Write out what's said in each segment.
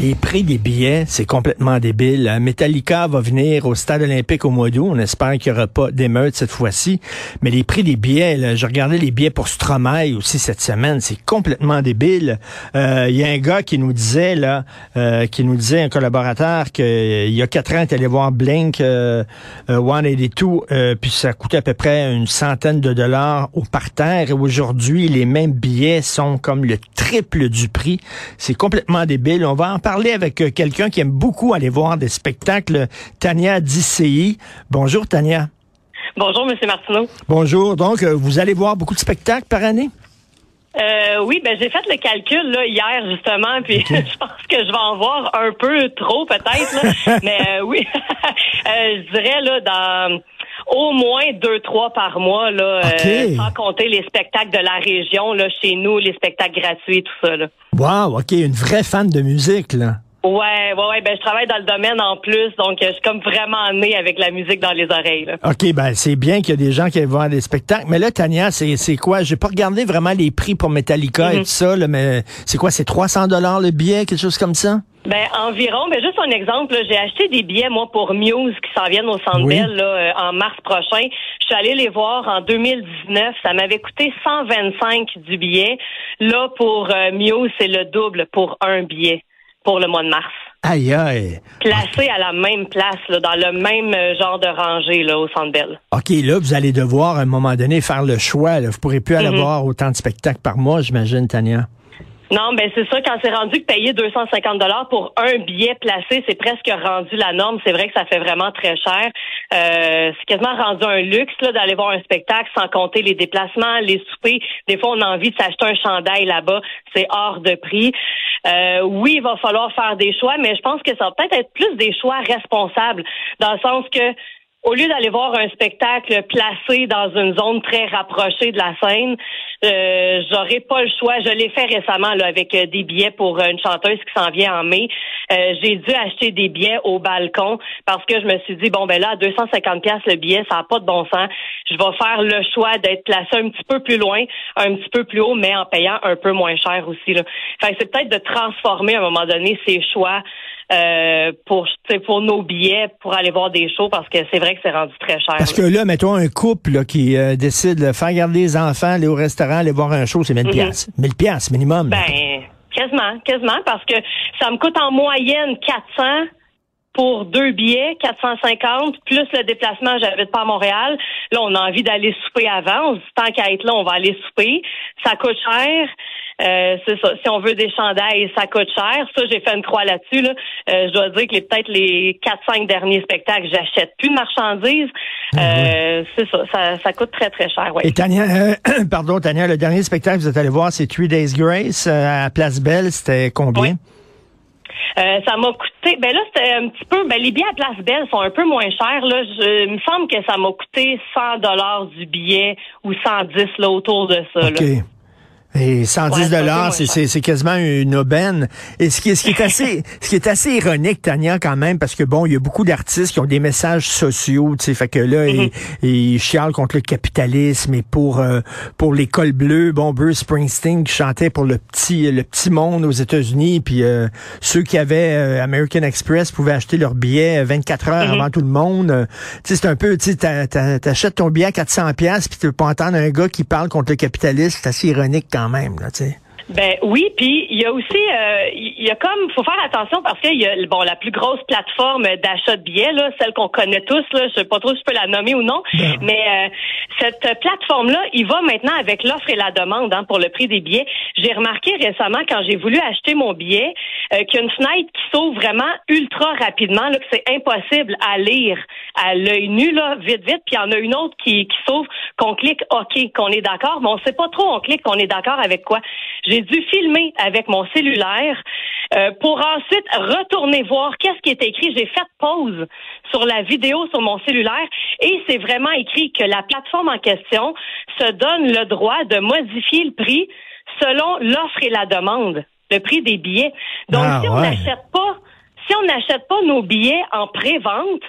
Les prix des billets, c'est complètement débile. Metallica va venir au stade olympique au mois d'août. On espère qu'il n'y aura pas d'émeute cette fois-ci. Mais les prix des billets, là, je regardais les billets pour Stromae aussi cette semaine. C'est complètement débile. Euh, il y a un gars qui nous disait, là, euh, qui nous disait, un collaborateur, qu'il euh, y a quatre ans, il allé voir Blink euh, 182, puis ça coûtait à peu près une centaine de dollars au parterre. Et aujourd'hui, les mêmes billets sont comme le triple du prix. C'est complètement débile. On va en parler avec euh, quelqu'un qui aime beaucoup aller voir des spectacles, Tania DCI. Bonjour, Tania. Bonjour, M. Martineau. Bonjour. Donc, euh, vous allez voir beaucoup de spectacles par année? Euh, oui, ben j'ai fait le calcul là hier justement, puis je pense que je vais en voir un peu trop peut-être, mais oui, je dirais là dans au moins deux, trois par mois, là, sans compter les spectacles de la région, là, chez nous, les spectacles gratuits, tout ça. Là. Wow, OK, une vraie fan de musique, là. Ouais, ouais, ouais. Ben, je travaille dans le domaine en plus, donc je suis comme vraiment née avec la musique dans les oreilles. Là. OK, ben c'est bien qu'il y a des gens qui aillent voir des spectacles. Mais là, Tania, c'est, c'est quoi? J'ai pas regardé vraiment les prix pour Metallica et mhm. tout ça, là, mais c'est quoi? C'est 300 dollars le billet, quelque chose comme ça? Ben environ, mais juste un exemple, j'ai acheté des billets moi pour Muse qui s'en viennent au Centre Bell là, euh, en mars prochain. Je suis allée les voir en 2019, ça m'avait coûté 125 du billet. Là pour euh, Muse, c'est le double pour un billet pour le mois de mars. Aïe aïe. Placé à la même place, là, dans le même euh, genre de rangée là, au Centre Bell. OK, là, vous allez devoir à un moment donné faire le choix. Là. Vous pourrez plus aller mhm. voir autant de spectacles par mois, j'imagine, Tania. Non, ben c'est ça. Quand c'est rendu que payer 250 dollars pour un billet placé, c'est presque rendu la norme. C'est vrai que ça fait vraiment très cher. Euh, c'est quasiment rendu un luxe là d'aller voir un spectacle sans compter les déplacements, les soupers. Des fois, on a envie de s'acheter un chandail là-bas. C'est hors de prix. Euh, oui, il va falloir faire des choix, mais je pense que ça va peut-être être plus des choix responsables, dans le sens que au lieu d'aller voir un spectacle placé dans une zone très rapprochée de la scène, euh, j'aurais pas le choix. Je l'ai fait récemment là, avec euh, des billets pour une chanteuse qui s'en vient en mai. Euh, j'ai dû acheter des billets au balcon parce que je me suis dit bon ben là à 250 pièces le billet, ça n'a pas de bon sens. Je vais faire le choix d'être placé un petit peu plus loin, un petit peu plus haut, mais en payant un peu moins cher aussi. Là. Enfin, c'est peut-être de transformer à un moment donné ces choix euh, pour pour nos billets pour aller voir des shows parce que c'est vrai que c'est rendu très cher. Parce que là, mettons un couple qui euh, décide de faire garder les enfants, aller au restaurant, aller voir un show, c'est 1000 pièces. 1000 pièces minimum. Ben quasiment, quasiment parce que ça me coûte en moyenne 400 pour deux billets, 450, plus le déplacement, j'habite pas à Montréal. Là, on a envie d'aller souper avant. On se dit, tant qu'à être là, on va aller souper. Ça coûte cher. Euh, c'est ça. Si on veut des chandails, ça coûte cher. Ça, j'ai fait une croix là-dessus. Là. Euh, je dois dire que les, peut-être les quatre, cinq derniers spectacles, j'achète plus de marchandises. Ah euh, c'est ça, ça, ça. coûte très, très cher. Ouais. Et Tania, pardon, Tania, le dernier spectacle que vous êtes allé voir, c'est Three Days Grace à Place Belle. C'était combien? ça m'a coûté. Ben là, c'était un petit peu. Ben les billets à Place Belle sont un peu moins chers. Là, je, il me semble que ça m'a coûté 100 dollars du billet ou 110 là autour de ça. Okay. Et 110 dollars, c'est quasiment une aubaine. Et ce qui, est, ce qui est assez, ce qui est assez ironique, Tania, quand même, parce que bon, il y a beaucoup d'artistes qui ont des messages sociaux, tu sais, fait que là, mm-hmm. ils, chialent contre le capitalisme et pour euh, pour l'école bleue, bon, Bruce Springsteen qui chantait pour le petit le petit monde aux États-Unis, puis euh, ceux qui avaient euh, American Express pouvaient acheter leur billet 24 heures mm-hmm. avant tout le monde. tu sais, c'est un peu, tu sais, t'achètes ton billet à 400 pièces puis tu peux pas entendre un gars qui parle contre le capitalisme, c'est assez ironique quand même, là, tu sais. Ben oui, puis il y a aussi, euh, il y a comme, faut faire attention parce qu'il y a bon la plus grosse plateforme d'achat de billets là, celle qu'on connaît tous là, je sais pas trop si je peux la nommer ou non, ben. mais euh, cette plateforme là, il va maintenant avec l'offre et la demande hein, pour le prix des billets. J'ai remarqué récemment quand j'ai voulu acheter mon billet euh, qu'il y a une fenêtre qui s'ouvre vraiment ultra rapidement, là, que c'est impossible à lire à l'œil nu là, vite vite, puis il y en a une autre qui, qui s'ouvre qu'on clique OK, qu'on est d'accord, mais on sait pas trop on clique qu'on est d'accord avec quoi. J'ai dû filmer avec mon cellulaire euh, pour ensuite retourner voir qu'est-ce qui est écrit. J'ai fait pause sur la vidéo sur mon cellulaire et c'est vraiment écrit que la plateforme en question se donne le droit de modifier le prix selon l'offre et la demande, le prix des billets. Donc, ah, si on n'achète pas, si on n'achète pas nos billets en pré-vente,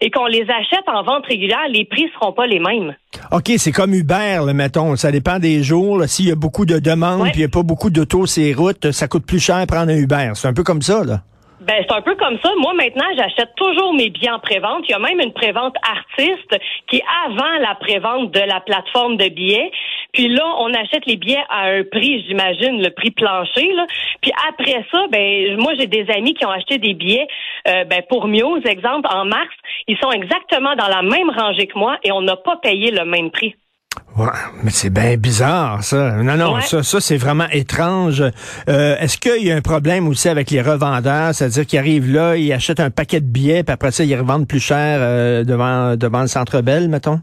et qu'on les achète en vente régulière, les prix seront pas les mêmes. OK, c'est comme Uber, là, mettons. Ça dépend des jours. S'il y a beaucoup de demandes puis il n'y a pas beaucoup d'autos les routes, ça coûte plus cher prendre un Uber. C'est un peu comme ça, là. Ben, c'est un peu comme ça. Moi, maintenant, j'achète toujours mes billets en prévente. Il y a même une prévente artiste qui est avant la prévente de la plateforme de billets. Puis là, on achète les billets à un prix, j'imagine, le prix plancher. Là. Puis après ça, ben moi, j'ai des amis qui ont acheté des billets euh, ben, pour Muse, exemple, en mars. Ils sont exactement dans la même rangée que moi et on n'a pas payé le même prix. Ouais, mais c'est bien bizarre, ça. Non, non, ça, ça c'est vraiment étrange. Euh, Est-ce qu'il y a un problème aussi avec les revendeurs? C'est-à-dire qu'ils arrivent là, ils achètent un paquet de billets, puis après ça, ils revendent plus cher euh, devant, devant le Centre Bell, mettons?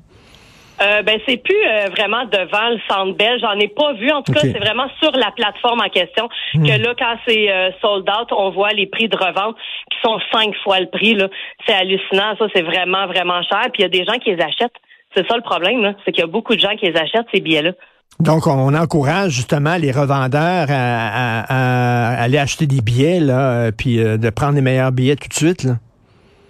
Euh, ben c'est plus euh, vraiment devant le Centre Bell. J'en ai pas vu. En tout cas, c'est vraiment sur la plateforme en question hmm. que là, quand c'est euh, sold out, on voit les prix de revente qui sont cinq fois le prix. Là, c'est hallucinant. Ça, c'est vraiment vraiment cher. Puis il y a des gens qui les achètent. C'est ça le problème, c'est qu'il y a beaucoup de gens qui les achètent, ces billets-là. Donc, on encourage justement les revendeurs à, aller acheter des billets, là, euh, puis euh, de prendre les meilleurs billets tout de suite. Là.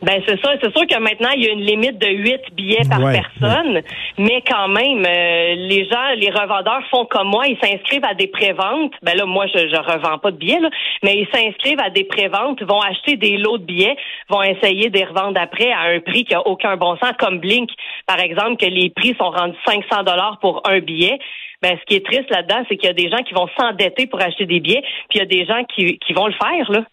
Ben c'est ça, c'est sûr que maintenant il y a une limite de 8 billets par personne, mais quand même euh, les gens, les revendeurs font comme moi, ils s'inscrivent à des préventes. Ben là moi je je revends pas de billets là, mais ils s'inscrivent à des préventes, vont acheter des lots de billets, vont essayer de les revendre après à un prix qui a aucun bon sens comme Blink par exemple que les prix sont rendus 500 dollars pour un billet. Ben, ce qui est triste là-dedans, c'est qu'il y a des gens qui vont s'endetter pour acheter des billets, puis il y a des gens qui, qui vont le faire, là.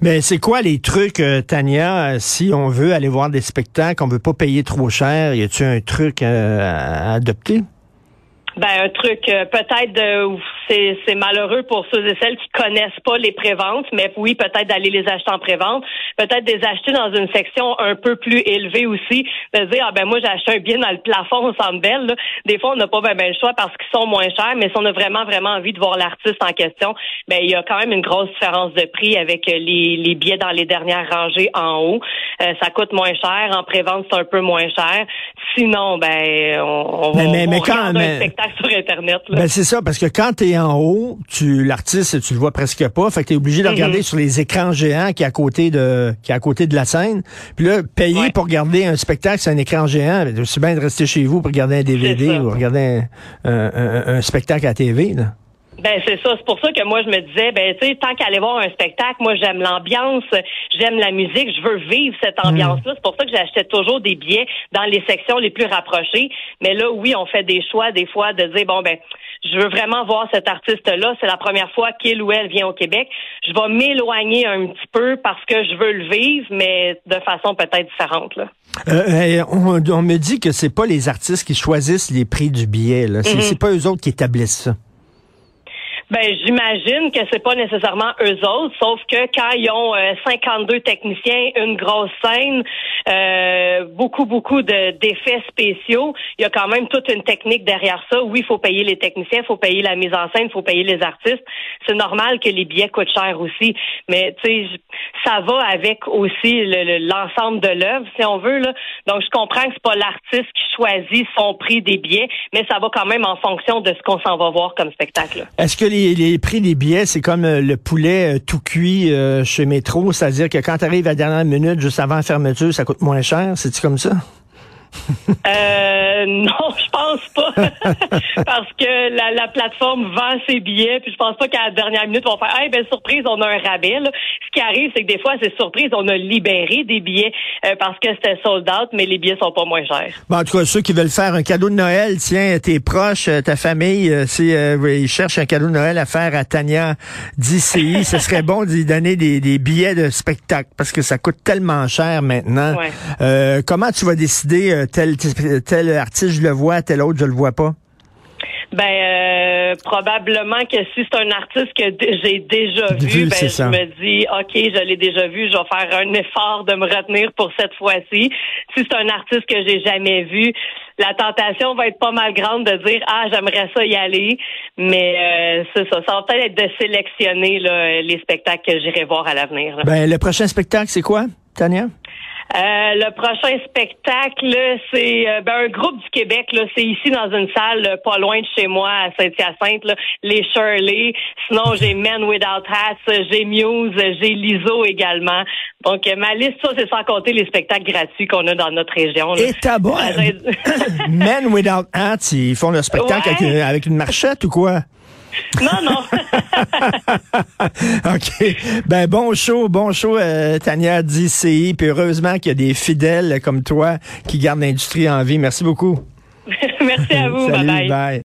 Mais c'est quoi les trucs, euh, Tania, si on veut aller voir des spectacles, on veut pas payer trop cher, y a-t-il un truc euh, à adopter? Ben un truc euh, peut-être de c'est c'est malheureux pour ceux et celles qui connaissent pas les préventes, mais oui peut-être d'aller les acheter en prévente, peut-être des acheter dans une section un peu plus élevée aussi, de dire ah ben moi j'ai acheté un bien dans le plafond au Centre Bell. Des fois on n'a pas ben, ben, le choix parce qu'ils sont moins chers, mais si on a vraiment vraiment envie de voir l'artiste en question, ben il y a quand même une grosse différence de prix avec les, les billets dans les dernières rangées en haut. Euh, ça coûte moins cher, en prévente c'est un peu moins cher. Sinon ben on, va mais, mais, quand, sur Internet. Ben c'est ça, parce que quand tu es en haut, tu l'artiste, tu le vois presque pas. Fait que tu es obligé de mhm. regarder sur les écrans géants qui est à côté de qui est à côté de la scène. Puis là, payer pour regarder un spectacle sur un écran géant, c'est bien de rester chez vous pour regarder un DVD ou regarder un, spectacle à TV. Là. Ben c'est ça, c'est pour ça que moi je me disais ben tu sais tant qu'aller voir un spectacle, moi j'aime l'ambiance, j'aime la musique, je veux vivre cette hmm. ambiance là, c'est pour ça que j'achetais toujours des billets dans les sections les plus rapprochées, mais là oui, on fait des choix des fois de dire bon ben je veux vraiment voir cet artiste là, c'est la première fois qu'il ou elle vient au Québec, je vais m'éloigner un petit peu parce que je veux le vivre mais de façon peut-être différente là. Euh, on, on, me dit que c'est pas les artistes qui choisissent les prix du billet là, c'est mm-hmm. pas eux autres qui établissent ça. Ben, j'imagine que c'est pas nécessairement eux autres, sauf que quand ils ont 52 euh, techniciens, une grosse scène, euh, beaucoup, beaucoup de, d'effets spéciaux, il y a quand même toute une technique derrière ça. Oui, il faut payer les techniciens, il faut payer la mise en scène, il faut payer les artistes. C'est normal que les billets coûtent cher aussi, mais tu sais, ça va avec aussi l'ensemble de l'œuvre, si on veut. Là. Donc, je comprends que c'est pas l'artiste qui choisit son prix des billets, mais ça va quand même en fonction de ce qu'on s'en va voir comme spectacle. Est-ce que les, prix des billets, c'est comme euh, le poulet euh, tout cuit euh, chez Métro, c'est-à-dire que quand tu arrives à la dernière minute, juste avant la fermeture, ça coûte moins cher, c'est-tu comme ça? Euh, non, je pense pas. Parce que la, la, plateforme vend ses billets, puis je pense pas qu'à la dernière minute, on va faire Hey, ben surprise, on a un rabais. Ce qui arrive, c'est que des fois, c'est surprise, on a libéré des billets euh, parce que c'était sold out, mais les billets sont pas moins chers. Bon, en tout cas, ceux qui veulent faire un cadeau de Noël, tiens, tes proches, euh, ta famille, euh, si ils cherchent un cadeau de Noël à faire à Tania d'ICI, ce serait bon d'y donner des, des, billets de spectacle parce que ça coûte tellement cher maintenant. comment tu vas décider tel, tel artiste, je le vois, tel autre, je le vois pas? Ben euh, probablement que si c'est un artiste que j'ai déjà vu, ben, je me dis OK, je l'ai déjà vu, je vais faire un effort de me retenir pour cette fois-ci. Si c'est un artiste que j'ai jamais vu, la tentation va être pas mal grande de dire ah j'aimerais ça y aller, mais euh, c'est ça, ça va peut-être être de sélectionner les spectacles que j'irai voir à l'avenir. Ben le prochain spectacle c'est quoi, Tania? Euh, le prochain spectacle, c'est euh, ben, un groupe du Québec. Là, c'est ici dans une salle euh, pas loin de chez moi à Saint-Hyacinthe. Les Shirley. Sinon, j'ai Men Without Hats, j'ai Muse, j'ai Liso également. Donc, ma liste, ça, c'est sans compter les spectacles gratuits qu'on a dans notre région. Et bon. Men Without Hats, ils font le spectacle avec une marchette ou quoi? Non, non. OK. Ben, bon show, bon show, euh, Tania d'ICI. Puis heureusement qu'il y a des fidèles comme toi qui gardent l'industrie en vie. Merci beaucoup. Merci à vous. bye. bye.